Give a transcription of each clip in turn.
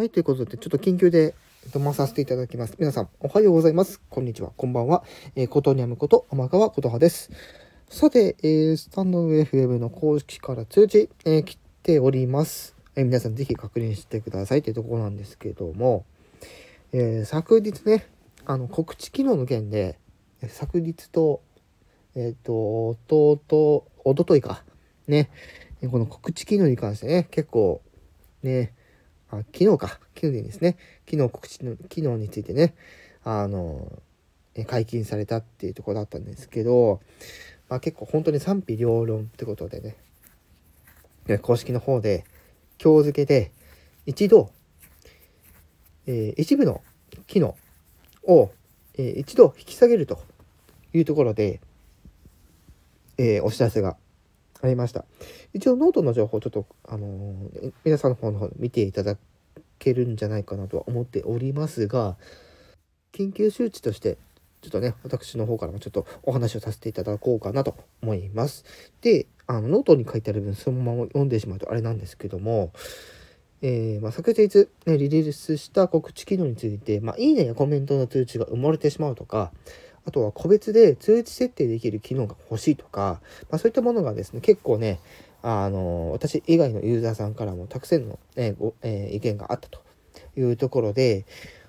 はい、ということで、ちょっと緊急で読まさせていただきます。皆さん、おはようございます。こんにちは、こんばんは。えー、ことにゃむこと、天川ことはです。さて、えー、スタンド FM の公式から通知、えー、来ております。えー、皆さん、ぜひ確認してくださいというところなんですけども、えー、昨日ね、あの、告知機能の件で、昨日と、えっ、ー、と、おとと、おとといか、ね、この告知機能に関してね、結構、ね、あ昨日か、昨日ですね、昨日告知の機能についてね、あの、解禁されたっていうところだったんですけど、まあ、結構本当に賛否両論ってことでね、公式の方で今日付けで一度、えー、一部の機能を、えー、一度引き下げるというところで、えー、お知らせがありました。一応ノートの情報ちょっと、あのー、皆さんの方の方見ていただけるんじゃないかなとは思っておりますが、緊急周知として、ちょっとね、私の方からもちょっとお話をさせていただこうかなと思います。で、あの、ノートに書いてある分、そのまま読んでしまうとあれなんですけども、えー、まあ、昨日、ね、リリースした告知機能について、まあ、いいねやコメントの通知が埋もれてしまうとか、あとは個別で通知設定できる機能が欲しいとか、まあ、そういったものがですね、結構ね、あの、私以外のユーザーさんからもたくさんの、ねごえー、意見があったというところで、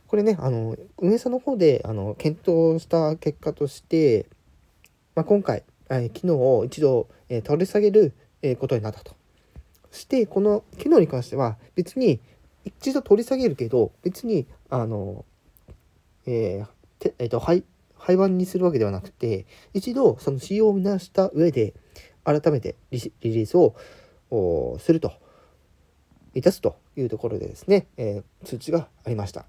これね、あの、運営さんの方で、あの、検討した結果として、まあ、今回、えー、機能を一度、えー、取り下げる、え、ことになったと。そして、この機能に関しては、別に、一度取り下げるけど、別に、あの、えー、えっ、ー、と、はい、廃盤にするわけではなくて、一度その仕様を見直した上で、改めてリリースをすると、いたすというところでですね、えー、通知がありました。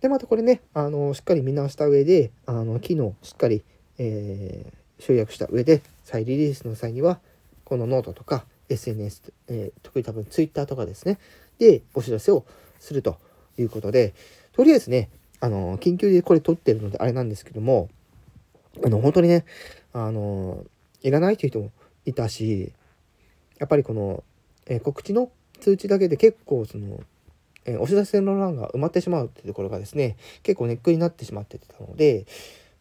で、またこれね、あの、しっかり見直した上で、あの、機能をしっかり、えー、集約した上で、再リリースの際には、このノートとか SNS、えー、特に多分 Twitter とかですね、で、お知らせをするということで、とりあえずね、あの、緊急でこれ撮ってるのであれなんですけども、あの、本当にね、あの、いらないという人もいたし、やっぱりこの、えー、告知の通知だけで結構その、えー、お知らせの欄が埋まってしまうっていうところがですね、結構ネックになってしまってたので、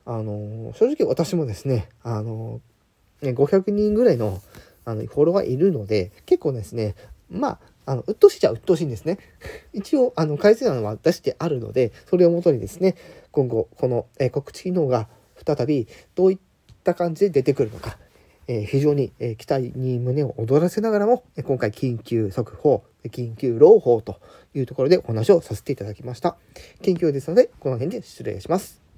あの正直私もですね、あのね、500人ぐらいのあのフォロワーいるので、結構ですね、まあ、あの、鬱陶しいちゃ鬱陶しいんですね。一応、あの、改正案は出してあるので、それをもとにですね、今後、この、え、告知機能が再びどういった感じで出てくるのか、え、非常に、え、期待に胸を躍らせながらも、え今回、緊急速報、緊急朗報というところでお話をさせていただきました。緊急ですので、この辺で失礼します。